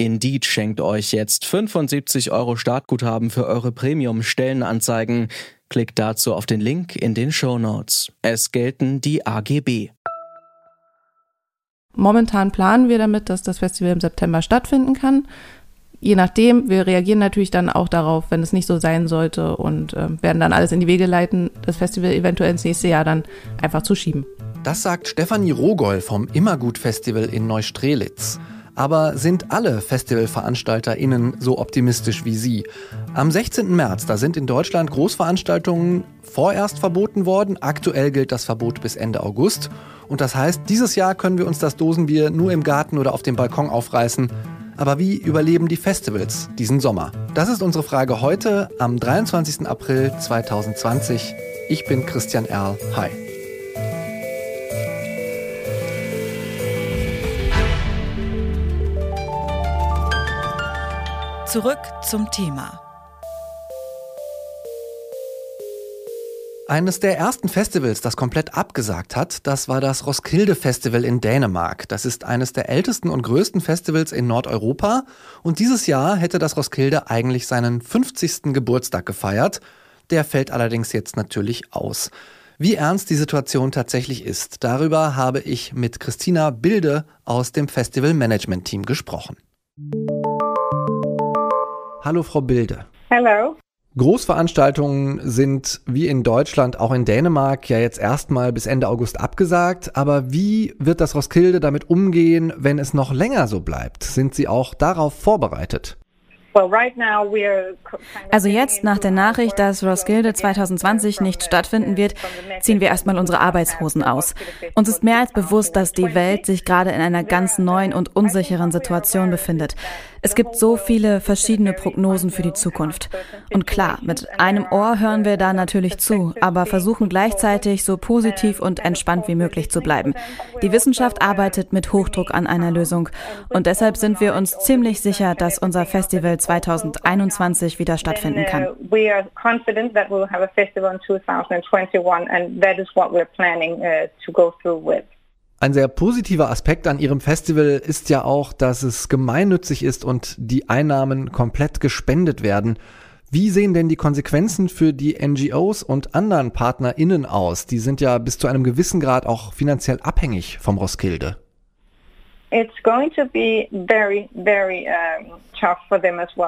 Indeed schenkt euch jetzt 75 Euro Startguthaben für eure Premium-Stellenanzeigen. Klickt dazu auf den Link in den Show Notes. Es gelten die AGB. Momentan planen wir damit, dass das Festival im September stattfinden kann. Je nachdem, wir reagieren natürlich dann auch darauf, wenn es nicht so sein sollte und äh, werden dann alles in die Wege leiten, das Festival eventuell ins nächste Jahr dann einfach zu schieben. Das sagt Stefanie Rogol vom Immergut Festival in Neustrelitz. Aber sind alle FestivalveranstalterInnen so optimistisch wie Sie? Am 16. März, da sind in Deutschland Großveranstaltungen vorerst verboten worden. Aktuell gilt das Verbot bis Ende August. Und das heißt, dieses Jahr können wir uns das Dosenbier nur im Garten oder auf dem Balkon aufreißen. Aber wie überleben die Festivals diesen Sommer? Das ist unsere Frage heute am 23. April 2020. Ich bin Christian Erl. Hi. Zurück zum Thema. Eines der ersten Festivals, das komplett abgesagt hat, das war das Roskilde Festival in Dänemark. Das ist eines der ältesten und größten Festivals in Nordeuropa. Und dieses Jahr hätte das Roskilde eigentlich seinen 50. Geburtstag gefeiert. Der fällt allerdings jetzt natürlich aus. Wie ernst die Situation tatsächlich ist, darüber habe ich mit Christina Bilde aus dem Festival Management Team gesprochen. Hallo Frau Bilde. Hallo. Großveranstaltungen sind wie in Deutschland auch in Dänemark ja jetzt erstmal bis Ende August abgesagt. Aber wie wird das Roskilde damit umgehen, wenn es noch länger so bleibt? Sind Sie auch darauf vorbereitet? Also jetzt nach der Nachricht, dass Roskilde 2020 nicht stattfinden wird, ziehen wir erstmal unsere Arbeitshosen aus. Uns ist mehr als bewusst, dass die Welt sich gerade in einer ganz neuen und unsicheren Situation befindet. Es gibt so viele verschiedene Prognosen für die Zukunft. Und klar, mit einem Ohr hören wir da natürlich zu, aber versuchen gleichzeitig so positiv und entspannt wie möglich zu bleiben. Die Wissenschaft arbeitet mit Hochdruck an einer Lösung und deshalb sind wir uns ziemlich sicher, dass unser Festival 2021 wieder stattfinden kann. Uh, we are confident that we'll have a festival in 2021 and that is what we're planning uh. Ein sehr positiver Aspekt an Ihrem Festival ist ja auch, dass es gemeinnützig ist und die Einnahmen komplett gespendet werden. Wie sehen denn die Konsequenzen für die NGOs und anderen PartnerInnen aus? Die sind ja bis zu einem gewissen Grad auch finanziell abhängig vom Roskilde. It's going to be very, very um,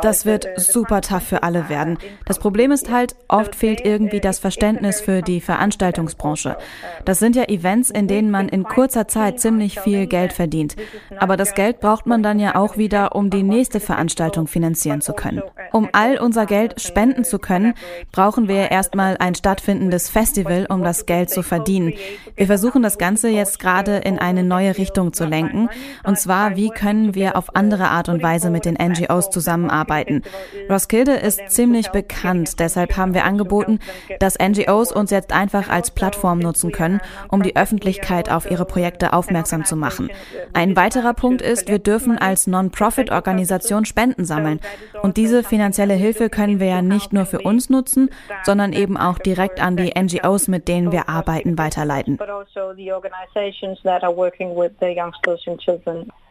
das wird super tough für alle werden. Das Problem ist halt, oft fehlt irgendwie das Verständnis für die Veranstaltungsbranche. Das sind ja Events, in denen man in kurzer Zeit ziemlich viel Geld verdient. Aber das Geld braucht man dann ja auch wieder, um die nächste Veranstaltung finanzieren zu können. Um all unser Geld spenden zu können, brauchen wir erstmal ein stattfindendes Festival, um das Geld zu verdienen. Wir versuchen das Ganze jetzt gerade in eine neue Richtung zu lenken. Und zwar, wie können wir auf andere Art und Weise mit den NGOs zusammenarbeiten. Roskilde ist ziemlich bekannt, deshalb haben wir angeboten, dass NGOs uns jetzt einfach als Plattform nutzen können, um die Öffentlichkeit auf ihre Projekte aufmerksam zu machen. Ein weiterer Punkt ist, wir dürfen als Non-Profit-Organisation Spenden sammeln. Und diese finanzielle Hilfe können wir ja nicht nur für uns nutzen, sondern eben auch direkt an die NGOs, mit denen wir arbeiten, weiterleiten.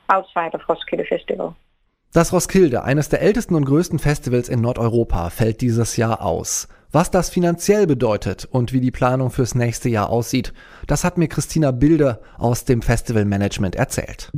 Outside of Roskilde Festival. Das Roskilde, eines der ältesten und größten Festivals in Nordeuropa, fällt dieses Jahr aus. Was das finanziell bedeutet und wie die Planung fürs nächste Jahr aussieht, das hat mir Christina Bilde aus dem Festival Management erzählt.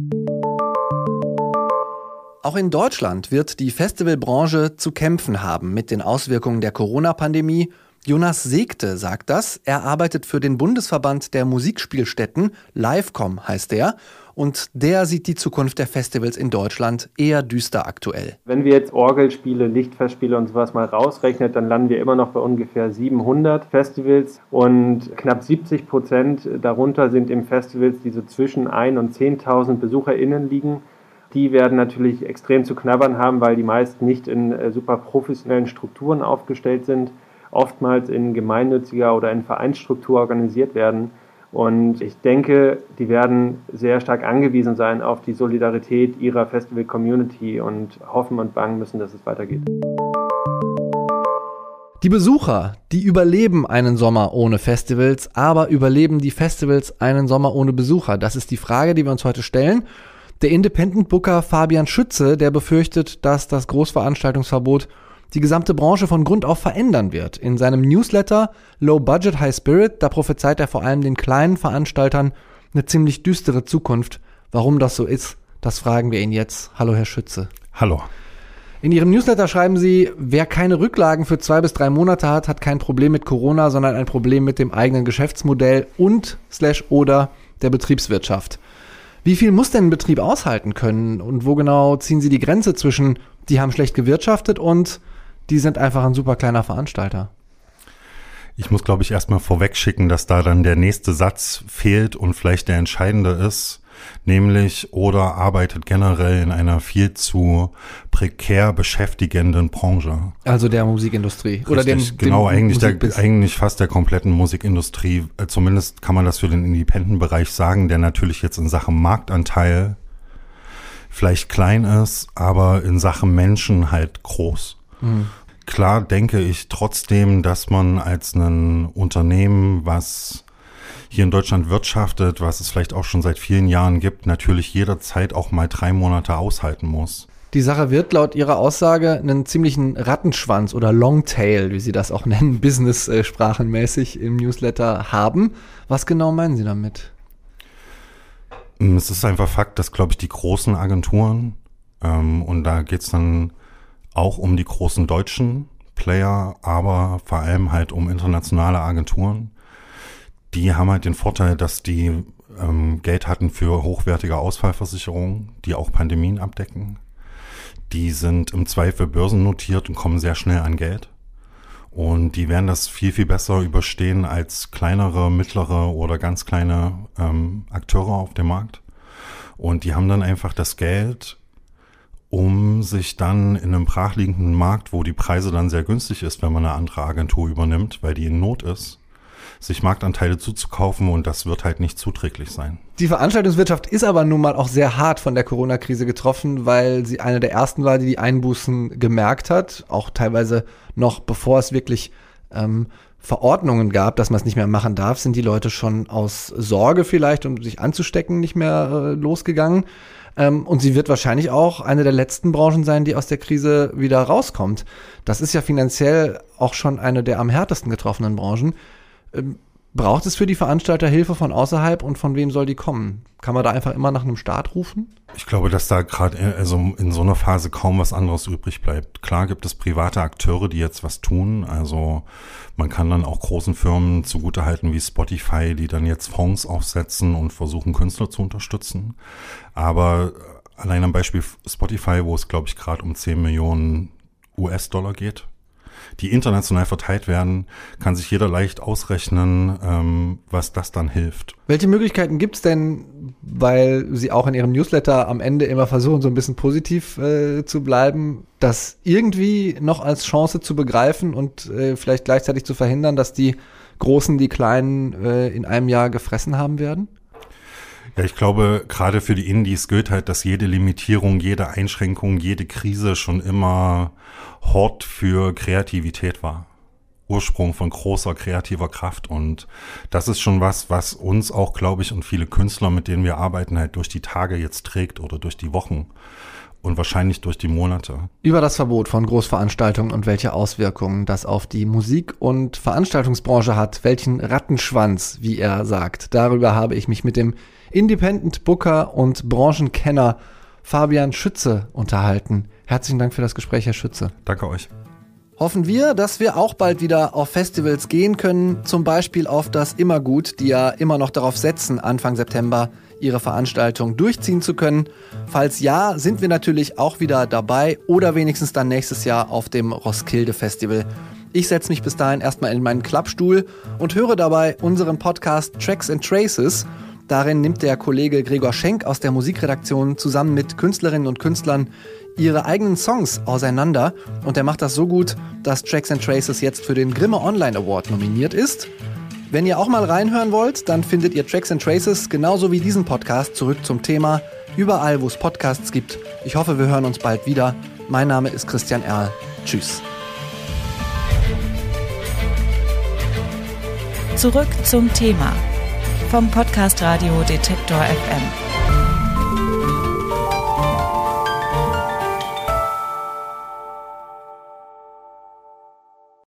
Auch in Deutschland wird die Festivalbranche zu kämpfen haben mit den Auswirkungen der Corona-Pandemie. Jonas Segte sagt das. Er arbeitet für den Bundesverband der Musikspielstätten, Livecom heißt der, und der sieht die Zukunft der Festivals in Deutschland eher düster aktuell. Wenn wir jetzt Orgelspiele, Lichtfestspiele und sowas mal rausrechnen, dann landen wir immer noch bei ungefähr 700 Festivals und knapp 70 Prozent darunter sind eben Festivals, die so zwischen 1 und 10.000 BesucherInnen liegen. Die werden natürlich extrem zu knabbern haben, weil die meisten nicht in äh, super professionellen Strukturen aufgestellt sind oftmals in gemeinnütziger oder in Vereinsstruktur organisiert werden. Und ich denke, die werden sehr stark angewiesen sein auf die Solidarität ihrer Festival-Community und hoffen und bangen müssen, dass es weitergeht. Die Besucher, die überleben einen Sommer ohne Festivals, aber überleben die Festivals einen Sommer ohne Besucher? Das ist die Frage, die wir uns heute stellen. Der Independent Booker Fabian Schütze, der befürchtet, dass das Großveranstaltungsverbot die gesamte Branche von Grund auf verändern wird. In seinem Newsletter Low Budget High Spirit, da prophezeit er vor allem den kleinen Veranstaltern eine ziemlich düstere Zukunft. Warum das so ist, das fragen wir ihn jetzt. Hallo, Herr Schütze. Hallo. In Ihrem Newsletter schreiben Sie, wer keine Rücklagen für zwei bis drei Monate hat, hat kein Problem mit Corona, sondern ein Problem mit dem eigenen Geschäftsmodell und slash oder der Betriebswirtschaft. Wie viel muss denn ein Betrieb aushalten können und wo genau ziehen Sie die Grenze zwischen, die haben schlecht gewirtschaftet und die sind einfach ein super kleiner Veranstalter? Ich muss, glaube ich, erstmal vorweg schicken, dass da dann der nächste Satz fehlt und vielleicht der entscheidende ist nämlich oder arbeitet generell in einer viel zu prekär beschäftigenden Branche. Also der Musikindustrie Richtig, oder dem genau dem eigentlich der eigentlich fast der kompletten Musikindustrie. Äh, zumindest kann man das für den Independent-Bereich sagen, der natürlich jetzt in Sachen Marktanteil vielleicht klein ist, aber in Sachen Menschen halt groß. Mhm. Klar denke ich trotzdem, dass man als ein Unternehmen, was hier in Deutschland wirtschaftet, was es vielleicht auch schon seit vielen Jahren gibt, natürlich jederzeit auch mal drei Monate aushalten muss. Die Sache wird laut Ihrer Aussage einen ziemlichen Rattenschwanz oder Longtail, wie Sie das auch nennen, business-sprachenmäßig im Newsletter haben. Was genau meinen Sie damit? Es ist einfach Fakt, dass, glaube ich, die großen Agenturen, ähm, und da geht es dann auch um die großen deutschen Player, aber vor allem halt um internationale Agenturen, die haben halt den Vorteil, dass die ähm, Geld hatten für hochwertige Ausfallversicherungen, die auch Pandemien abdecken. Die sind im Zweifel börsennotiert und kommen sehr schnell an Geld. Und die werden das viel, viel besser überstehen als kleinere, mittlere oder ganz kleine ähm, Akteure auf dem Markt. Und die haben dann einfach das Geld, um sich dann in einem brachliegenden Markt, wo die Preise dann sehr günstig ist, wenn man eine andere Agentur übernimmt, weil die in Not ist, sich Marktanteile zuzukaufen und das wird halt nicht zuträglich sein. Die Veranstaltungswirtschaft ist aber nun mal auch sehr hart von der Corona-Krise getroffen, weil sie eine der ersten war, die die Einbußen gemerkt hat, auch teilweise noch bevor es wirklich ähm, Verordnungen gab, dass man es nicht mehr machen darf, sind die Leute schon aus Sorge vielleicht, um sich anzustecken, nicht mehr äh, losgegangen. Ähm, und sie wird wahrscheinlich auch eine der letzten Branchen sein, die aus der Krise wieder rauskommt. Das ist ja finanziell auch schon eine der am härtesten getroffenen Branchen. Ähm, braucht es für die Veranstalter Hilfe von außerhalb und von wem soll die kommen? Kann man da einfach immer nach einem Start rufen? Ich glaube, dass da gerade äh, also in so einer Phase kaum was anderes übrig bleibt. Klar gibt es private Akteure, die jetzt was tun. Also man kann dann auch großen Firmen zugutehalten wie Spotify, die dann jetzt Fonds aufsetzen und versuchen, Künstler zu unterstützen. Aber allein am Beispiel Spotify, wo es, glaube ich, gerade um 10 Millionen US-Dollar geht, die international verteilt werden, kann sich jeder leicht ausrechnen, ähm, was das dann hilft. Welche Möglichkeiten gibt es denn, weil Sie auch in Ihrem Newsletter am Ende immer versuchen, so ein bisschen positiv äh, zu bleiben, das irgendwie noch als Chance zu begreifen und äh, vielleicht gleichzeitig zu verhindern, dass die Großen die Kleinen äh, in einem Jahr gefressen haben werden? Ja, ich glaube, gerade für die Indies gilt halt, dass jede Limitierung, jede Einschränkung, jede Krise schon immer Hort für Kreativität war. Ursprung von großer kreativer Kraft. Und das ist schon was, was uns auch, glaube ich, und viele Künstler, mit denen wir arbeiten, halt durch die Tage jetzt trägt oder durch die Wochen und wahrscheinlich durch die Monate. Über das Verbot von Großveranstaltungen und welche Auswirkungen das auf die Musik- und Veranstaltungsbranche hat, welchen Rattenschwanz, wie er sagt. Darüber habe ich mich mit dem Independent Booker und Branchenkenner Fabian Schütze unterhalten. Herzlichen Dank für das Gespräch, Herr Schütze. Danke euch. Hoffen wir, dass wir auch bald wieder auf Festivals gehen können, zum Beispiel auf das Immergut, die ja immer noch darauf setzen, Anfang September ihre Veranstaltung durchziehen zu können. Falls ja, sind wir natürlich auch wieder dabei oder wenigstens dann nächstes Jahr auf dem Roskilde Festival. Ich setze mich bis dahin erstmal in meinen Klappstuhl und höre dabei unseren Podcast Tracks and Traces Darin nimmt der Kollege Gregor Schenk aus der Musikredaktion zusammen mit Künstlerinnen und Künstlern ihre eigenen Songs auseinander und er macht das so gut, dass Tracks and Traces jetzt für den Grimme Online Award nominiert ist. Wenn ihr auch mal reinhören wollt, dann findet ihr Tracks and Traces genauso wie diesen Podcast zurück zum Thema überall, wo es Podcasts gibt. Ich hoffe, wir hören uns bald wieder. Mein Name ist Christian Erl. Tschüss. Zurück zum Thema vom Podcast Radio Detektor FM.